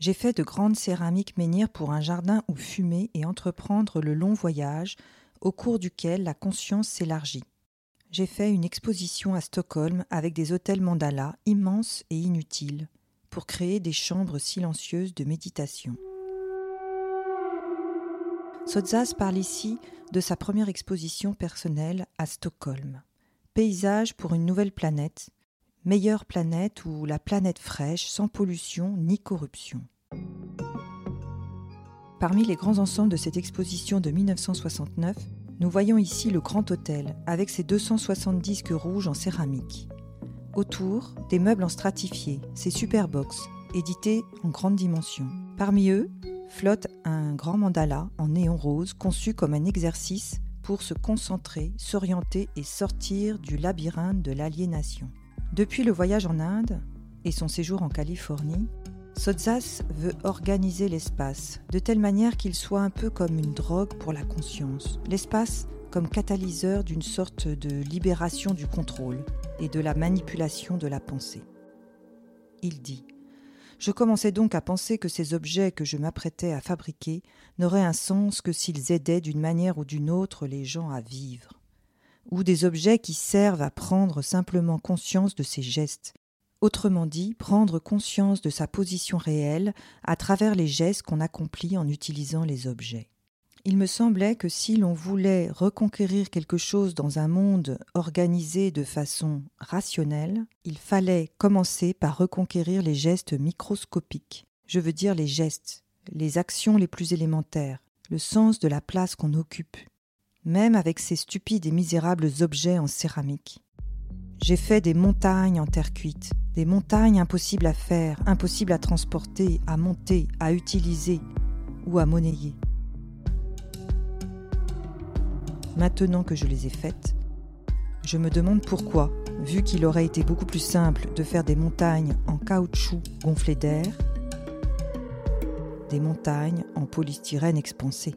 J'ai fait de grandes céramiques menhir pour un jardin où fumer et entreprendre le long voyage au cours duquel la conscience s'élargit. J'ai fait une exposition à Stockholm avec des hôtels mandala immenses et inutiles pour créer des chambres silencieuses de méditation. Sotzas parle ici de sa première exposition personnelle à Stockholm. Paysage pour une nouvelle planète, meilleure planète ou la planète fraîche sans pollution ni corruption. Parmi les grands ensembles de cette exposition de 1969, nous voyons ici le Grand Hôtel avec ses 270 disques rouges en céramique. Autour, des meubles en stratifié, ses superbox, édités en grande dimension. Parmi eux, flotte un grand mandala en néon rose conçu comme un exercice pour se concentrer, s'orienter et sortir du labyrinthe de l'aliénation. Depuis le voyage en Inde et son séjour en Californie, Sotzas veut organiser l'espace de telle manière qu'il soit un peu comme une drogue pour la conscience. L'espace comme catalyseur d'une sorte de libération du contrôle et de la manipulation de la pensée. Il dit Je commençais donc à penser que ces objets que je m'apprêtais à fabriquer n'auraient un sens que s'ils aidaient d'une manière ou d'une autre les gens à vivre, ou des objets qui servent à prendre simplement conscience de ces gestes, autrement dit, prendre conscience de sa position réelle à travers les gestes qu'on accomplit en utilisant les objets. Il me semblait que si l'on voulait reconquérir quelque chose dans un monde organisé de façon rationnelle, il fallait commencer par reconquérir les gestes microscopiques. Je veux dire les gestes, les actions les plus élémentaires, le sens de la place qu'on occupe, même avec ces stupides et misérables objets en céramique. J'ai fait des montagnes en terre cuite, des montagnes impossibles à faire, impossibles à transporter, à monter, à utiliser ou à monnayer. Maintenant que je les ai faites, je me demande pourquoi, vu qu'il aurait été beaucoup plus simple de faire des montagnes en caoutchouc gonflé d'air, des montagnes en polystyrène expansé.